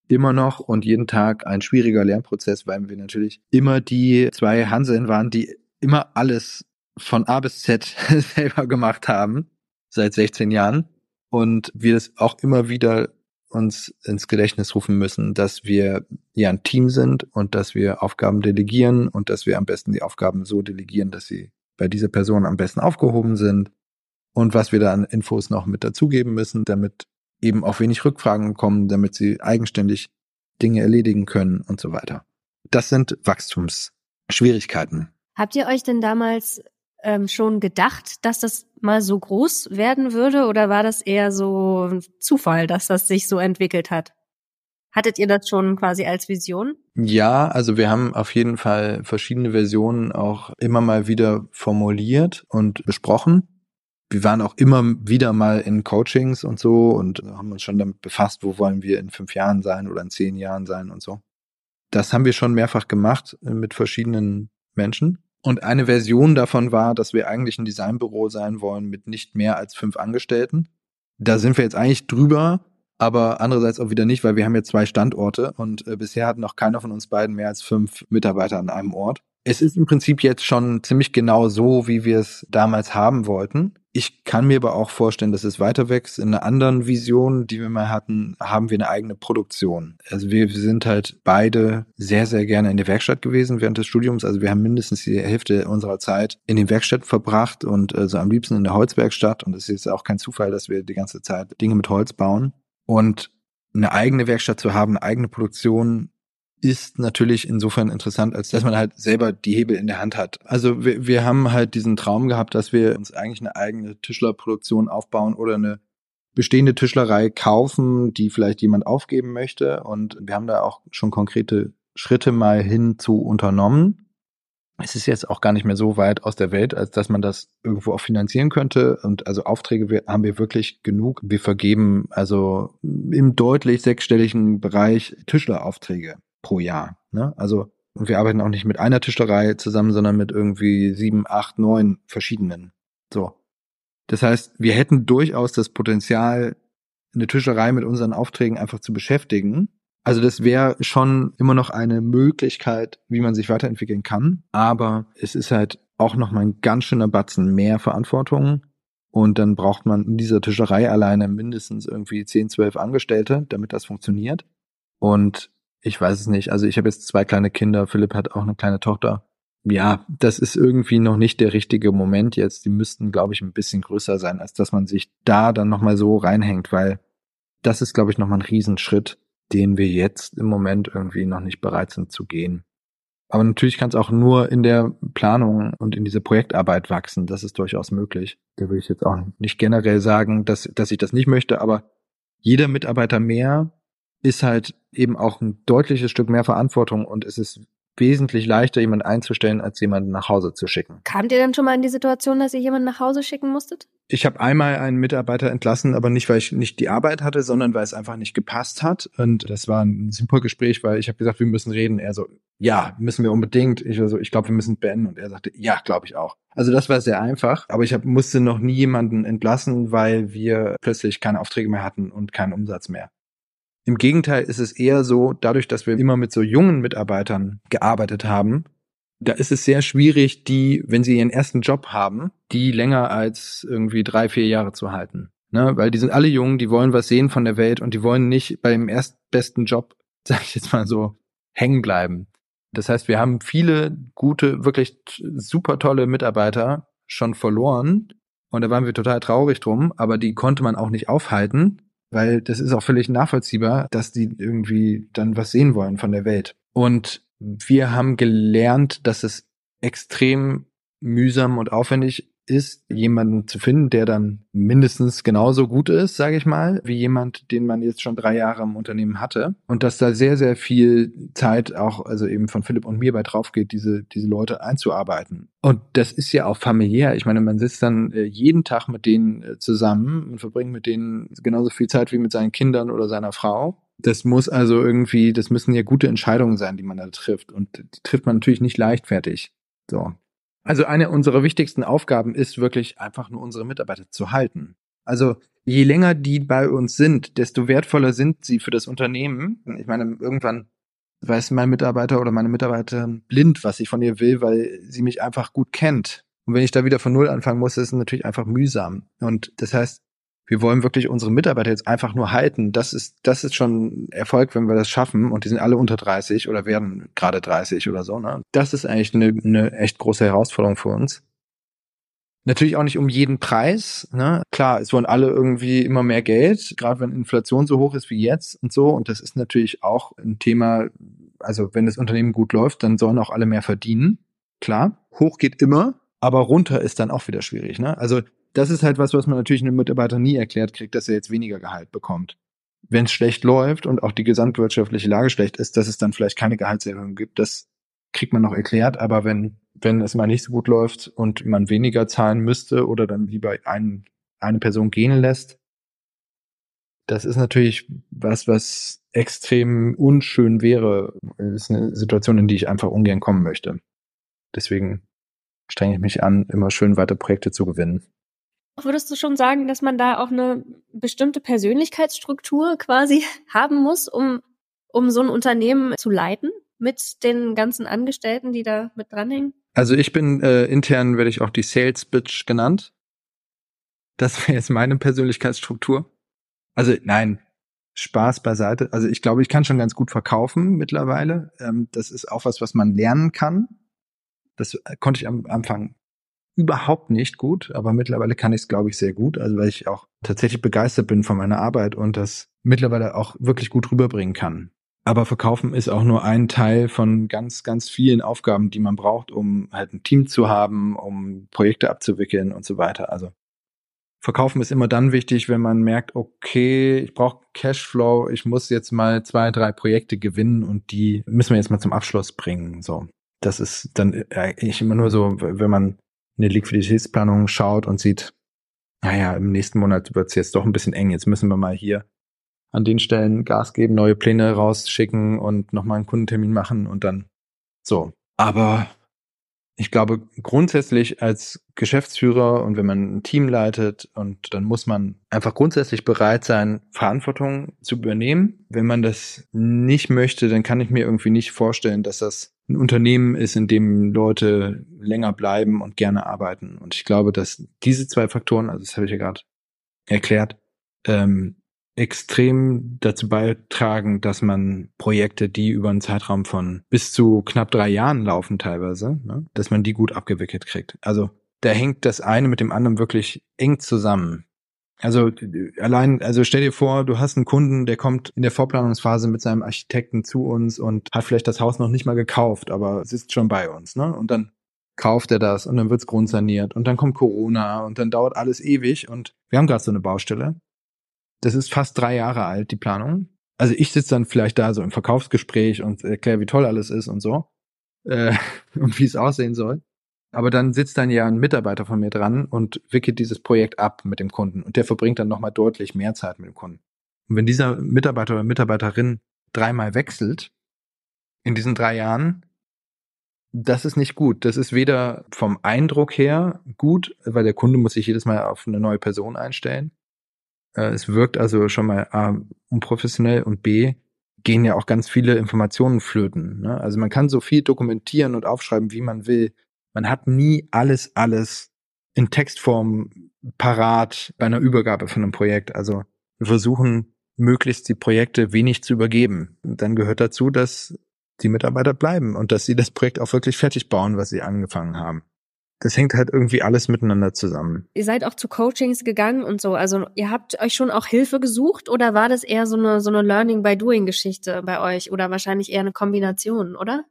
immer noch und jeden Tag ein schwieriger Lernprozess, weil wir natürlich immer die zwei Hanseln waren, die immer alles von A bis Z [LAUGHS] selber gemacht haben, seit 16 Jahren und wir das auch immer wieder uns ins Gedächtnis rufen müssen, dass wir ja ein Team sind und dass wir Aufgaben delegieren und dass wir am besten die Aufgaben so delegieren, dass sie bei dieser Person am besten aufgehoben sind und was wir da an Infos noch mit dazugeben müssen, damit eben auch wenig Rückfragen kommen, damit sie eigenständig Dinge erledigen können und so weiter. Das sind Wachstumsschwierigkeiten. Habt ihr euch denn damals ähm, schon gedacht, dass das mal so groß werden würde oder war das eher so ein Zufall, dass das sich so entwickelt hat? Hattet ihr das schon quasi als Vision? Ja, also wir haben auf jeden Fall verschiedene Versionen auch immer mal wieder formuliert und besprochen. Wir waren auch immer wieder mal in Coachings und so und haben uns schon damit befasst, wo wollen wir in fünf Jahren sein oder in zehn Jahren sein und so. Das haben wir schon mehrfach gemacht mit verschiedenen Menschen. Und eine Version davon war, dass wir eigentlich ein Designbüro sein wollen mit nicht mehr als fünf Angestellten. Da sind wir jetzt eigentlich drüber, aber andererseits auch wieder nicht, weil wir haben jetzt zwei Standorte und äh, bisher hat noch keiner von uns beiden mehr als fünf Mitarbeiter an einem Ort. Es ist im Prinzip jetzt schon ziemlich genau so, wie wir es damals haben wollten. Ich kann mir aber auch vorstellen, dass es weiter wächst. In einer anderen Vision, die wir mal hatten, haben wir eine eigene Produktion. Also wir sind halt beide sehr, sehr gerne in der Werkstatt gewesen während des Studiums. Also wir haben mindestens die Hälfte unserer Zeit in den Werkstätten verbracht und äh, so am liebsten in der Holzwerkstatt. Und es ist auch kein Zufall, dass wir die ganze Zeit Dinge mit Holz bauen. Und eine eigene Werkstatt zu haben, eine eigene Produktion, ist natürlich insofern interessant, als dass man halt selber die Hebel in der Hand hat. Also wir, wir haben halt diesen Traum gehabt, dass wir uns eigentlich eine eigene Tischlerproduktion aufbauen oder eine bestehende Tischlerei kaufen, die vielleicht jemand aufgeben möchte. Und wir haben da auch schon konkrete Schritte mal hin zu unternommen es ist jetzt auch gar nicht mehr so weit aus der Welt, als dass man das irgendwo auch finanzieren könnte. Und also Aufträge haben wir wirklich genug. Wir vergeben also im deutlich sechsstelligen Bereich Tischleraufträge pro Jahr. Ne? Also und wir arbeiten auch nicht mit einer Tischlerei zusammen, sondern mit irgendwie sieben, acht, neun verschiedenen. So. Das heißt, wir hätten durchaus das Potenzial, eine Tischlerei mit unseren Aufträgen einfach zu beschäftigen also das wäre schon immer noch eine Möglichkeit, wie man sich weiterentwickeln kann. Aber es ist halt auch noch mal ein ganz schöner Batzen mehr Verantwortung. Und dann braucht man in dieser Tischerei alleine mindestens irgendwie 10, 12 Angestellte, damit das funktioniert. Und ich weiß es nicht. Also ich habe jetzt zwei kleine Kinder. Philipp hat auch eine kleine Tochter. Ja, das ist irgendwie noch nicht der richtige Moment jetzt. Die müssten, glaube ich, ein bisschen größer sein, als dass man sich da dann nochmal so reinhängt, weil das ist, glaube ich, nochmal ein Riesenschritt den wir jetzt im Moment irgendwie noch nicht bereit sind zu gehen. Aber natürlich kann es auch nur in der Planung und in dieser Projektarbeit wachsen. Das ist durchaus möglich. Da würde ich jetzt auch nicht generell sagen, dass, dass ich das nicht möchte, aber jeder Mitarbeiter mehr ist halt eben auch ein deutliches Stück mehr Verantwortung und es ist wesentlich leichter, jemanden einzustellen, als jemanden nach Hause zu schicken. Kamt ihr denn schon mal in die Situation, dass ihr jemanden nach Hause schicken musstet? Ich habe einmal einen Mitarbeiter entlassen, aber nicht, weil ich nicht die Arbeit hatte, sondern weil es einfach nicht gepasst hat. Und das war ein super Gespräch, weil ich habe gesagt, wir müssen reden. Er so, ja, müssen wir unbedingt. Ich war so, ich glaube, wir müssen beenden. Und er sagte, ja, glaube ich auch. Also das war sehr einfach, aber ich hab, musste noch nie jemanden entlassen, weil wir plötzlich keine Aufträge mehr hatten und keinen Umsatz mehr. Im Gegenteil ist es eher so, dadurch, dass wir immer mit so jungen Mitarbeitern gearbeitet haben, da ist es sehr schwierig, die, wenn sie ihren ersten Job haben, die länger als irgendwie drei, vier Jahre zu halten. Ne? Weil die sind alle jung, die wollen was sehen von der Welt und die wollen nicht beim erstbesten Job, [LAUGHS] sag ich jetzt mal so, hängen bleiben. Das heißt, wir haben viele gute, wirklich super tolle Mitarbeiter schon verloren. Und da waren wir total traurig drum, aber die konnte man auch nicht aufhalten, weil das ist auch völlig nachvollziehbar, dass die irgendwie dann was sehen wollen von der Welt. Und wir haben gelernt, dass es extrem mühsam und aufwendig ist, jemanden zu finden, der dann mindestens genauso gut ist, sage ich mal, wie jemand, den man jetzt schon drei Jahre im Unternehmen hatte. Und dass da sehr, sehr viel Zeit auch, also eben von Philipp und mir bei drauf geht, diese, diese Leute einzuarbeiten. Und das ist ja auch familiär. Ich meine, man sitzt dann äh, jeden Tag mit denen äh, zusammen und verbringt mit denen genauso viel Zeit wie mit seinen Kindern oder seiner Frau. Das muss also irgendwie, das müssen ja gute Entscheidungen sein, die man da trifft. Und die trifft man natürlich nicht leichtfertig. So. Also eine unserer wichtigsten Aufgaben ist wirklich einfach nur unsere Mitarbeiter zu halten. Also je länger die bei uns sind, desto wertvoller sind sie für das Unternehmen. Ich meine, irgendwann weiß mein Mitarbeiter oder meine Mitarbeiterin blind, was ich von ihr will, weil sie mich einfach gut kennt. Und wenn ich da wieder von Null anfangen muss, ist es natürlich einfach mühsam. Und das heißt, wir wollen wirklich unsere Mitarbeiter jetzt einfach nur halten. Das ist, das ist schon Erfolg, wenn wir das schaffen. Und die sind alle unter 30 oder werden gerade 30 oder so. Ne? Das ist eigentlich eine, eine echt große Herausforderung für uns. Natürlich auch nicht um jeden Preis. Ne? Klar, es wollen alle irgendwie immer mehr Geld, gerade wenn Inflation so hoch ist wie jetzt und so. Und das ist natürlich auch ein Thema, also wenn das Unternehmen gut läuft, dann sollen auch alle mehr verdienen. Klar, hoch geht immer, aber runter ist dann auch wieder schwierig. Ne? Also das ist halt was, was man natürlich einem Mitarbeiter nie erklärt kriegt, dass er jetzt weniger Gehalt bekommt. Wenn es schlecht läuft und auch die gesamtwirtschaftliche Lage schlecht ist, dass es dann vielleicht keine Gehaltserhöhung gibt, das kriegt man noch erklärt. Aber wenn wenn es mal nicht so gut läuft und man weniger zahlen müsste oder dann lieber ein, eine Person gehen lässt, das ist natürlich was, was extrem unschön wäre. Das ist eine Situation, in die ich einfach ungern kommen möchte. Deswegen strenge ich mich an, immer schön weiter Projekte zu gewinnen. Würdest du schon sagen, dass man da auch eine bestimmte Persönlichkeitsstruktur quasi [LAUGHS] haben muss, um, um so ein Unternehmen zu leiten mit den ganzen Angestellten, die da mit dranhängen? Also ich bin äh, intern werde ich auch die Sales Bitch genannt. Das wäre jetzt meine Persönlichkeitsstruktur. Also nein, Spaß beiseite. Also ich glaube, ich kann schon ganz gut verkaufen mittlerweile. Ähm, das ist auch was, was man lernen kann. Das äh, konnte ich am Anfang überhaupt nicht gut, aber mittlerweile kann ich es, glaube ich, sehr gut. Also weil ich auch tatsächlich begeistert bin von meiner Arbeit und das mittlerweile auch wirklich gut rüberbringen kann. Aber Verkaufen ist auch nur ein Teil von ganz, ganz vielen Aufgaben, die man braucht, um halt ein Team zu haben, um Projekte abzuwickeln und so weiter. Also Verkaufen ist immer dann wichtig, wenn man merkt, okay, ich brauche Cashflow, ich muss jetzt mal zwei, drei Projekte gewinnen und die müssen wir jetzt mal zum Abschluss bringen. So, das ist dann eigentlich immer nur so, wenn man eine Liquiditätsplanung schaut und sieht, naja, im nächsten Monat wird es jetzt doch ein bisschen eng. Jetzt müssen wir mal hier an den Stellen Gas geben, neue Pläne rausschicken und nochmal einen Kundentermin machen und dann so. Aber ich glaube, grundsätzlich als Geschäftsführer und wenn man ein Team leitet und dann muss man einfach grundsätzlich bereit sein, Verantwortung zu übernehmen. Wenn man das nicht möchte, dann kann ich mir irgendwie nicht vorstellen, dass das ein Unternehmen ist, in dem Leute länger bleiben und gerne arbeiten. Und ich glaube, dass diese zwei Faktoren, also das habe ich ja gerade erklärt, ähm, extrem dazu beitragen, dass man Projekte, die über einen Zeitraum von bis zu knapp drei Jahren laufen teilweise, ne, dass man die gut abgewickelt kriegt. Also da hängt das eine mit dem anderen wirklich eng zusammen. Also allein, also stell dir vor, du hast einen Kunden, der kommt in der Vorplanungsphase mit seinem Architekten zu uns und hat vielleicht das Haus noch nicht mal gekauft, aber sitzt schon bei uns, ne? Und dann kauft er das und dann wird's grundsaniert und dann kommt Corona und dann dauert alles ewig und wir haben gerade so eine Baustelle das ist fast drei Jahre alt, die Planung. Also ich sitze dann vielleicht da so im Verkaufsgespräch und erkläre, wie toll alles ist und so. Äh, [LAUGHS] und wie es aussehen soll. Aber dann sitzt dann ja ein Mitarbeiter von mir dran und wickelt dieses Projekt ab mit dem Kunden. Und der verbringt dann nochmal deutlich mehr Zeit mit dem Kunden. Und wenn dieser Mitarbeiter oder Mitarbeiterin dreimal wechselt in diesen drei Jahren, das ist nicht gut. Das ist weder vom Eindruck her gut, weil der Kunde muss sich jedes Mal auf eine neue Person einstellen. Äh, es wirkt also schon mal A, unprofessionell und B, gehen ja auch ganz viele Informationen flöten. Ne? Also man kann so viel dokumentieren und aufschreiben, wie man will. Man hat nie alles, alles in Textform parat bei einer Übergabe von einem Projekt. Also wir versuchen möglichst die Projekte wenig zu übergeben. Und dann gehört dazu, dass die Mitarbeiter bleiben und dass sie das Projekt auch wirklich fertig bauen, was sie angefangen haben das hängt halt irgendwie alles miteinander zusammen. Ihr seid auch zu Coachings gegangen und so. Also ihr habt euch schon auch Hilfe gesucht oder war das eher so eine, so eine Learning by Doing Geschichte bei euch oder wahrscheinlich eher eine Kombination, oder?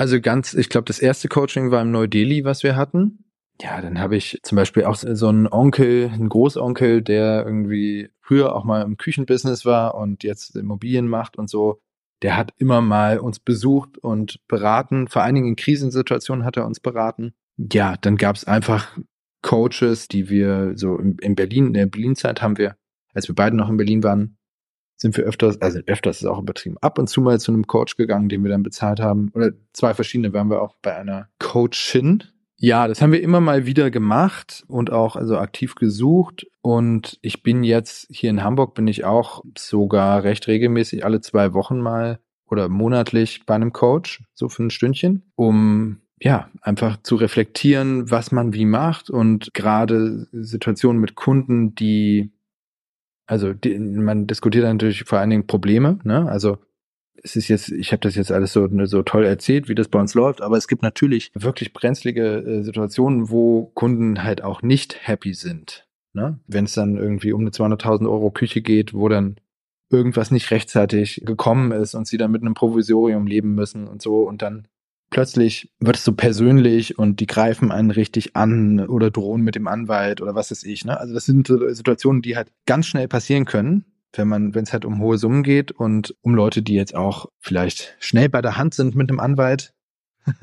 Also ganz, ich glaube, das erste Coaching war im Neu-Delhi, was wir hatten. Ja, dann habe ich zum Beispiel auch so einen Onkel, einen Großonkel, der irgendwie früher auch mal im Küchenbusiness war und jetzt Immobilien macht und so. Der hat immer mal uns besucht und beraten. Vor allen Dingen in Krisensituationen hat er uns beraten ja, dann gab es einfach Coaches, die wir so in, in Berlin, in der Berlin-Zeit haben wir, als wir beide noch in Berlin waren, sind wir öfters, also öfters ist auch übertrieben, ab und zu mal zu einem Coach gegangen, den wir dann bezahlt haben. Oder zwei verschiedene waren wir auch bei einer Coachin. Ja, das haben wir immer mal wieder gemacht und auch also aktiv gesucht. Und ich bin jetzt hier in Hamburg, bin ich auch sogar recht regelmäßig alle zwei Wochen mal oder monatlich bei einem Coach, so für ein Stündchen, um ja, einfach zu reflektieren, was man wie macht und gerade Situationen mit Kunden, die, also die, man diskutiert natürlich vor allen Dingen Probleme, ne? Also es ist jetzt, ich habe das jetzt alles so, ne, so toll erzählt, wie das bei uns läuft, aber es gibt natürlich wirklich brenzlige äh, Situationen, wo Kunden halt auch nicht happy sind. Ne? Wenn es dann irgendwie um eine 200.000 Euro Küche geht, wo dann irgendwas nicht rechtzeitig gekommen ist und sie dann mit einem Provisorium leben müssen und so und dann plötzlich wird es so persönlich und die greifen einen richtig an oder drohen mit dem Anwalt oder was weiß ich. Ne? Also das sind Situationen, die halt ganz schnell passieren können wenn man, wenn es halt um hohe Summen geht und um Leute, die jetzt auch vielleicht schnell bei der Hand sind mit einem Anwalt. [LAUGHS]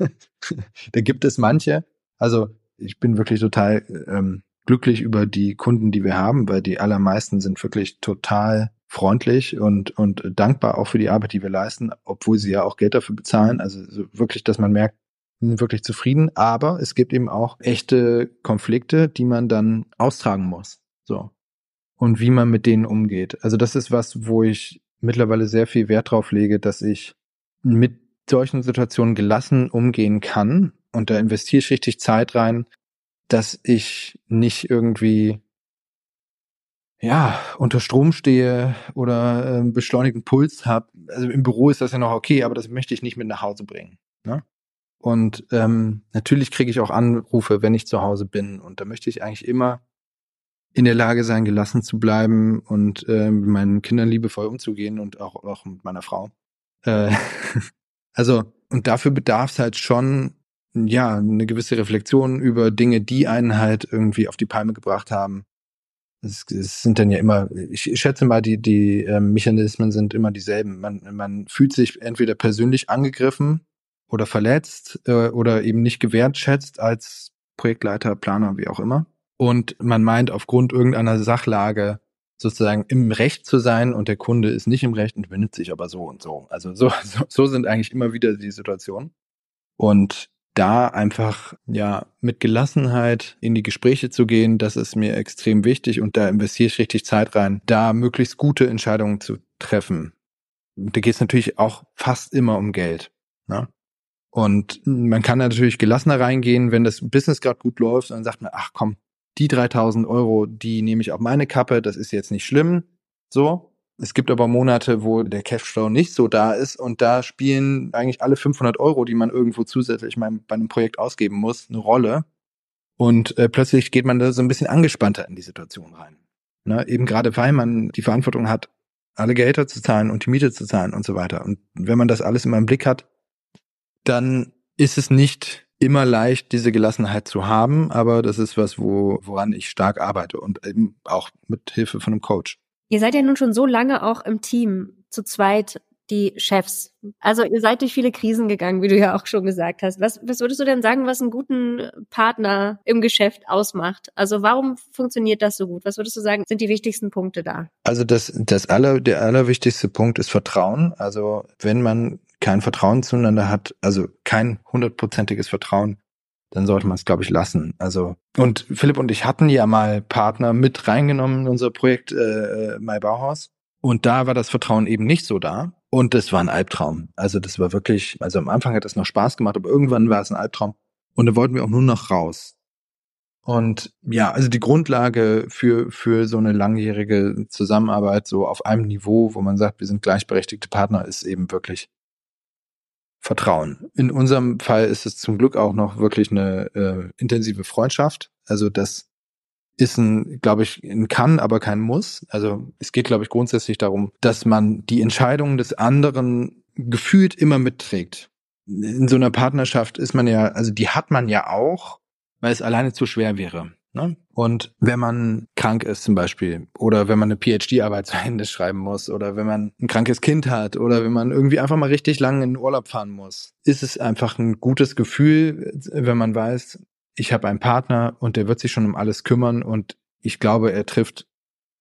da gibt es manche. Also ich bin wirklich total ähm, glücklich über die Kunden, die wir haben, weil die allermeisten sind wirklich total freundlich und, und dankbar auch für die Arbeit, die wir leisten, obwohl sie ja auch Geld dafür bezahlen. Also so wirklich, dass man merkt, sind wirklich zufrieden. Aber es gibt eben auch echte Konflikte, die man dann austragen muss. So und wie man mit denen umgeht. Also das ist was, wo ich mittlerweile sehr viel Wert drauf lege, dass ich mit solchen Situationen gelassen umgehen kann. Und da investiere ich richtig Zeit rein, dass ich nicht irgendwie ja, unter Strom stehe oder äh, beschleunigten Puls habe. Also im Büro ist das ja noch okay, aber das möchte ich nicht mit nach Hause bringen. Ne? Und ähm, natürlich kriege ich auch Anrufe, wenn ich zu Hause bin. Und da möchte ich eigentlich immer in der Lage sein, gelassen zu bleiben und äh, mit meinen Kindern liebevoll umzugehen und auch, auch mit meiner Frau. Äh, [LAUGHS] also, und dafür bedarf es halt schon, ja, eine gewisse Reflexion über Dinge, die einen halt irgendwie auf die Palme gebracht haben. Es, es sind dann ja immer, ich schätze mal, die, die äh, Mechanismen sind immer dieselben. Man, man fühlt sich entweder persönlich angegriffen oder verletzt äh, oder eben nicht gewertschätzt als Projektleiter, Planer, wie auch immer und man meint aufgrund irgendeiner Sachlage sozusagen im Recht zu sein und der Kunde ist nicht im Recht und benimmt sich aber so und so. Also so, [LAUGHS] so, so sind eigentlich immer wieder die Situationen. Und da einfach ja mit Gelassenheit in die Gespräche zu gehen, das ist mir extrem wichtig und da investiere ich richtig Zeit rein, da möglichst gute Entscheidungen zu treffen. Da geht es natürlich auch fast immer um Geld. Ne? Und man kann natürlich gelassener reingehen, wenn das Business gerade gut läuft und dann sagt man, ach komm, die 3000 Euro, die nehme ich auf meine Kappe, das ist jetzt nicht schlimm. So. Es gibt aber Monate, wo der Cashflow nicht so da ist und da spielen eigentlich alle 500 Euro, die man irgendwo zusätzlich bei einem Projekt ausgeben muss, eine Rolle. Und äh, plötzlich geht man da so ein bisschen angespannter in die Situation rein. Ne? Eben gerade weil man die Verantwortung hat, alle Gehälter zu zahlen und die Miete zu zahlen und so weiter. Und wenn man das alles immer im Blick hat, dann ist es nicht immer leicht, diese Gelassenheit zu haben, aber das ist was, wo, woran ich stark arbeite und eben auch mit Hilfe von einem Coach. Ihr seid ja nun schon so lange auch im Team, zu zweit die Chefs. Also ihr seid durch viele Krisen gegangen, wie du ja auch schon gesagt hast. Was, was würdest du denn sagen, was einen guten Partner im Geschäft ausmacht? Also warum funktioniert das so gut? Was würdest du sagen, sind die wichtigsten Punkte da? Also das, das aller, der allerwichtigste Punkt ist Vertrauen. Also wenn man kein Vertrauen zueinander hat, also kein hundertprozentiges Vertrauen, dann sollte man es, glaube ich, lassen. Also und Philipp und ich hatten ja mal Partner mit reingenommen in unser Projekt äh, äh My Bauhaus und da war das Vertrauen eben nicht so da und das war ein Albtraum. Also das war wirklich, also am Anfang hat das noch Spaß gemacht, aber irgendwann war es ein Albtraum und da wollten wir auch nur noch raus. Und ja, also die Grundlage für, für so eine langjährige Zusammenarbeit so auf einem Niveau, wo man sagt, wir sind gleichberechtigte Partner, ist eben wirklich Vertrauen. In unserem Fall ist es zum Glück auch noch wirklich eine äh, intensive Freundschaft. Also das ist ein, glaube ich, ein kann, aber kein muss. Also es geht, glaube ich, grundsätzlich darum, dass man die Entscheidungen des anderen gefühlt immer mitträgt. In so einer Partnerschaft ist man ja, also die hat man ja auch, weil es alleine zu schwer wäre. Ne? Und wenn man krank ist zum Beispiel oder wenn man eine PhD-Arbeit zu Ende schreiben muss oder wenn man ein krankes Kind hat oder wenn man irgendwie einfach mal richtig lange in den Urlaub fahren muss, ist es einfach ein gutes Gefühl, wenn man weiß, ich habe einen Partner und der wird sich schon um alles kümmern und ich glaube, er trifft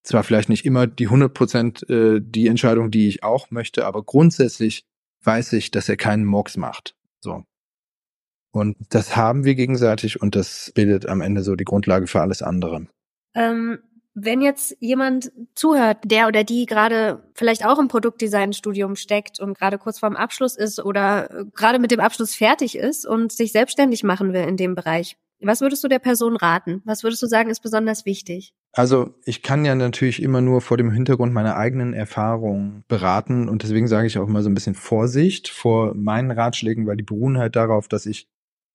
zwar vielleicht nicht immer die 100 Prozent äh, die Entscheidung, die ich auch möchte, aber grundsätzlich weiß ich, dass er keinen Murks macht. So. Und das haben wir gegenseitig und das bildet am Ende so die Grundlage für alles andere. Ähm, wenn jetzt jemand zuhört, der oder die gerade vielleicht auch im Produktdesign-Studium steckt und gerade kurz vorm Abschluss ist oder äh, gerade mit dem Abschluss fertig ist und sich selbstständig machen will in dem Bereich, Was würdest du der Person raten? Was würdest du sagen, ist besonders wichtig? Also ich kann ja natürlich immer nur vor dem Hintergrund meiner eigenen Erfahrungen beraten und deswegen sage ich auch immer so ein bisschen Vorsicht vor meinen Ratschlägen, weil die beruhen halt darauf, dass ich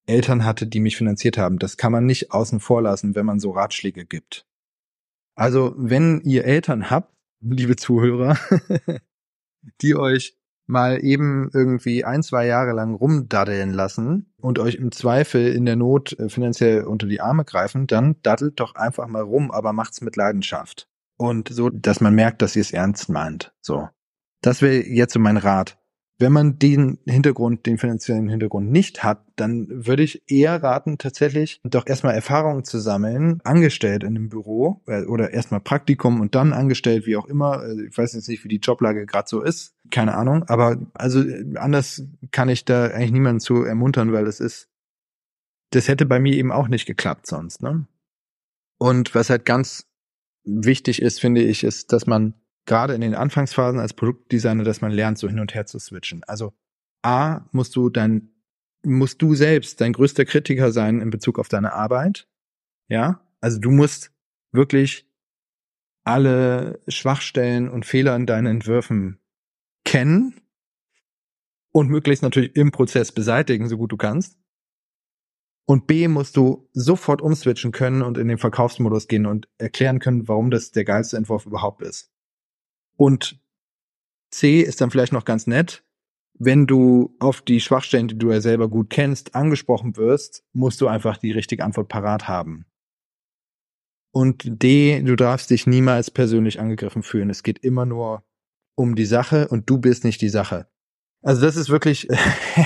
Eltern hatte, die mich finanziert haben. Das kann man nicht außen vor lassen, wenn man so Ratschläge gibt. Also wenn ihr Eltern habt, liebe Zuhörer, [LAUGHS] die euch mal eben irgendwie ein, zwei Jahre lang rumdaddeln lassen und euch im Zweifel in der Not äh, finanziell unter die Arme greifen, dann daddelt doch einfach mal rum, aber macht's mit Leidenschaft. Und so, dass man merkt, dass ihr es ernst meint. So. Das wäre jetzt so mein Rat. Wenn man den Hintergrund, den finanziellen Hintergrund nicht hat, dann würde ich eher raten, tatsächlich doch erstmal Erfahrungen zu sammeln, angestellt in einem Büro äh, oder erstmal Praktikum und dann angestellt, wie auch immer. Also ich weiß jetzt nicht, wie die Joblage gerade so ist, keine Ahnung. Aber also anders kann ich da eigentlich niemanden zu ermuntern, weil das ist, das hätte bei mir eben auch nicht geklappt sonst. Ne? Und was halt ganz wichtig ist, finde ich, ist, dass man gerade in den Anfangsphasen als Produktdesigner, dass man lernt, so hin und her zu switchen. Also A, musst du dein, musst du selbst dein größter Kritiker sein in Bezug auf deine Arbeit. Ja, also du musst wirklich alle Schwachstellen und Fehler in deinen Entwürfen kennen und möglichst natürlich im Prozess beseitigen, so gut du kannst. Und B musst du sofort umswitchen können und in den Verkaufsmodus gehen und erklären können, warum das der geilste Entwurf überhaupt ist. Und C ist dann vielleicht noch ganz nett. Wenn du auf die Schwachstellen, die du ja selber gut kennst, angesprochen wirst, musst du einfach die richtige Antwort parat haben. Und D, du darfst dich niemals persönlich angegriffen fühlen. Es geht immer nur um die Sache und du bist nicht die Sache. Also das ist wirklich [LAUGHS]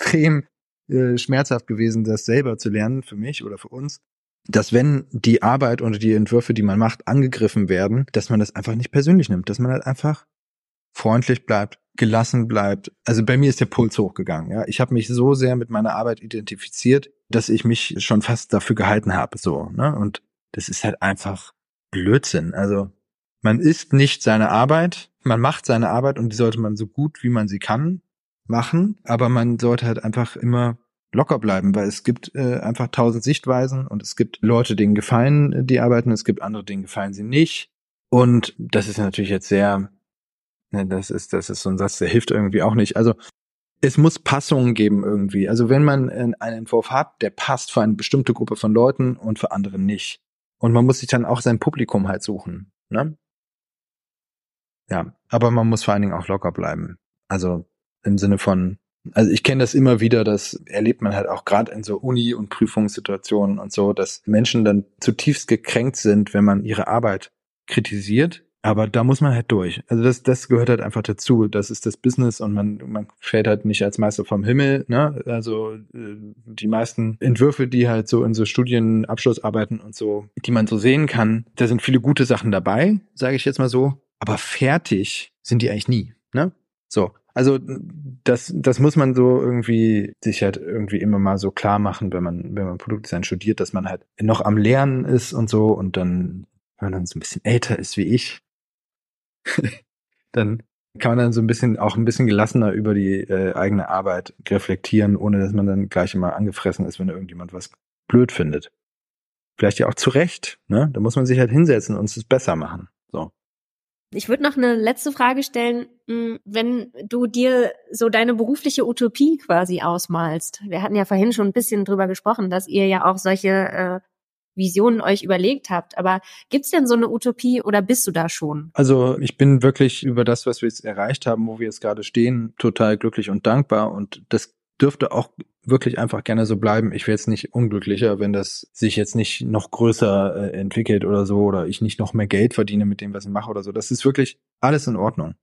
extrem äh, schmerzhaft gewesen, das selber zu lernen für mich oder für uns dass wenn die Arbeit oder die Entwürfe, die man macht, angegriffen werden, dass man das einfach nicht persönlich nimmt, dass man halt einfach freundlich bleibt, gelassen bleibt. Also bei mir ist der Puls hochgegangen. Ja, ich habe mich so sehr mit meiner Arbeit identifiziert, dass ich mich schon fast dafür gehalten habe. So, ne? Und das ist halt einfach Blödsinn. Also man ist nicht seine Arbeit, man macht seine Arbeit und die sollte man so gut wie man sie kann machen, aber man sollte halt einfach immer locker bleiben, weil es gibt äh, einfach tausend Sichtweisen und es gibt Leute, denen gefallen äh, die Arbeiten, es gibt andere, denen gefallen sie nicht. Und das ist natürlich jetzt sehr, ne, das ist, das ist so ein Satz, der hilft irgendwie auch nicht. Also es muss Passungen geben irgendwie. Also wenn man einen Entwurf hat, der passt für eine bestimmte Gruppe von Leuten und für andere nicht. Und man muss sich dann auch sein Publikum halt suchen. Ne? Ja, aber man muss vor allen Dingen auch locker bleiben. Also im Sinne von, also ich kenne das immer wieder, das erlebt man halt auch gerade in so Uni- und Prüfungssituationen und so, dass Menschen dann zutiefst gekränkt sind, wenn man ihre Arbeit kritisiert. Aber da muss man halt durch. Also das, das gehört halt einfach dazu. Das ist das Business und man, man fällt halt nicht als Meister vom Himmel. Ne? Also äh, die meisten Entwürfe, die halt so in so Studienabschlussarbeiten und so, die man so sehen kann, da sind viele gute Sachen dabei, sage ich jetzt mal so. Aber fertig sind die eigentlich nie. Ne? So, also das, das muss man so irgendwie sich halt irgendwie immer mal so klar machen, wenn man, wenn man Produktdesign studiert, dass man halt noch am Lernen ist und so und dann, wenn man dann so ein bisschen älter ist wie ich, [LAUGHS] dann kann man dann so ein bisschen auch ein bisschen gelassener über die äh, eigene Arbeit reflektieren, ohne dass man dann gleich immer angefressen ist, wenn irgendjemand was blöd findet. Vielleicht ja auch zu Recht, ne? Da muss man sich halt hinsetzen und es besser machen. Ich würde noch eine letzte Frage stellen, hm, wenn du dir so deine berufliche Utopie quasi ausmalst. Wir hatten ja vorhin schon ein bisschen drüber gesprochen, dass ihr ja auch solche äh, Visionen euch überlegt habt. Aber gibt's denn so eine Utopie oder bist du da schon? Also ich bin wirklich über das, was wir jetzt erreicht haben, wo wir jetzt gerade stehen, total glücklich und dankbar. Und das dürfte auch wirklich einfach gerne so bleiben. Ich wäre jetzt nicht unglücklicher, wenn das sich jetzt nicht noch größer äh, entwickelt oder so oder ich nicht noch mehr Geld verdiene mit dem, was ich mache oder so. Das ist wirklich alles in Ordnung.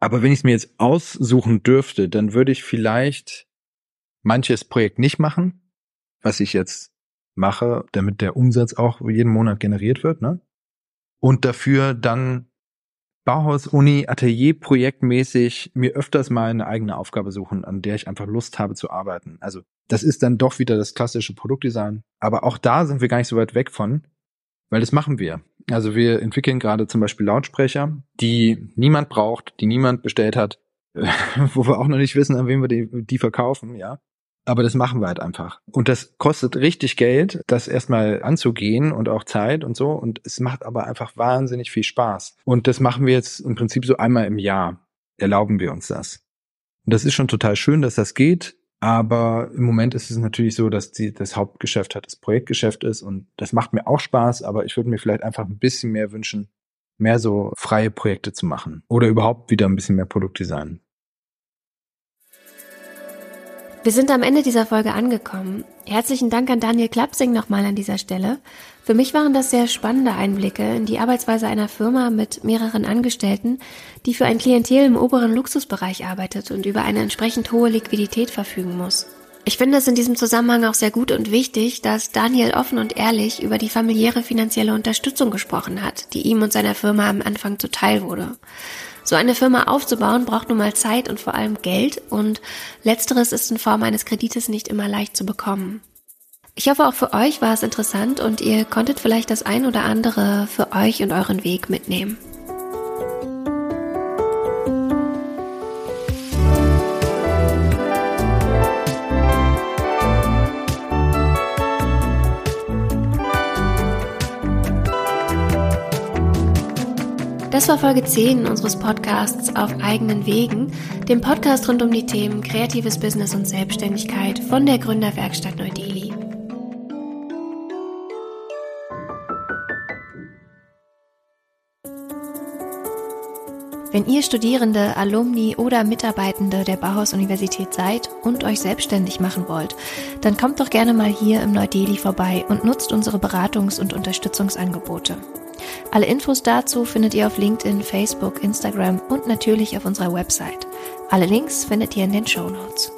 Aber wenn ich es mir jetzt aussuchen dürfte, dann würde ich vielleicht manches Projekt nicht machen, was ich jetzt mache, damit der Umsatz auch jeden Monat generiert wird, ne? Und dafür dann Bauhaus, Uni, Atelier projektmäßig mir öfters mal eine eigene Aufgabe suchen, an der ich einfach Lust habe zu arbeiten. Also das ist dann doch wieder das klassische Produktdesign. Aber auch da sind wir gar nicht so weit weg von, weil das machen wir. Also wir entwickeln gerade zum Beispiel Lautsprecher, die niemand braucht, die niemand bestellt hat, [LAUGHS] wo wir auch noch nicht wissen, an wen wir die, die verkaufen, ja. Aber das machen wir halt einfach. Und das kostet richtig Geld, das erstmal anzugehen und auch Zeit und so. Und es macht aber einfach wahnsinnig viel Spaß. Und das machen wir jetzt im Prinzip so einmal im Jahr. Erlauben wir uns das. Und das ist schon total schön, dass das geht. Aber im Moment ist es natürlich so, dass die, das Hauptgeschäft halt das Projektgeschäft ist und das macht mir auch Spaß, aber ich würde mir vielleicht einfach ein bisschen mehr wünschen, mehr so freie Projekte zu machen oder überhaupt wieder ein bisschen mehr Produktdesign. Wir sind am Ende dieser Folge angekommen. Herzlichen Dank an Daniel Klapsing nochmal an dieser Stelle. Für mich waren das sehr spannende Einblicke in die Arbeitsweise einer Firma mit mehreren Angestellten, die für ein Klientel im oberen Luxusbereich arbeitet und über eine entsprechend hohe Liquidität verfügen muss. Ich finde es in diesem Zusammenhang auch sehr gut und wichtig, dass Daniel offen und ehrlich über die familiäre finanzielle Unterstützung gesprochen hat, die ihm und seiner Firma am Anfang zuteil wurde. So eine Firma aufzubauen braucht nun mal Zeit und vor allem Geld und letzteres ist in Form eines Kredites nicht immer leicht zu bekommen. Ich hoffe, auch für euch war es interessant und ihr konntet vielleicht das ein oder andere für euch und euren Weg mitnehmen. Das war Folge 10 unseres Podcasts Auf eigenen Wegen, dem Podcast rund um die Themen kreatives Business und Selbstständigkeit von der Gründerwerkstatt Neu-Delhi. Wenn ihr Studierende, Alumni oder Mitarbeitende der Bauhaus-Universität seid und euch selbstständig machen wollt, dann kommt doch gerne mal hier im Neu-Delhi vorbei und nutzt unsere Beratungs- und Unterstützungsangebote. Alle Infos dazu findet ihr auf LinkedIn, Facebook, Instagram und natürlich auf unserer Website. Alle Links findet ihr in den Show Notes.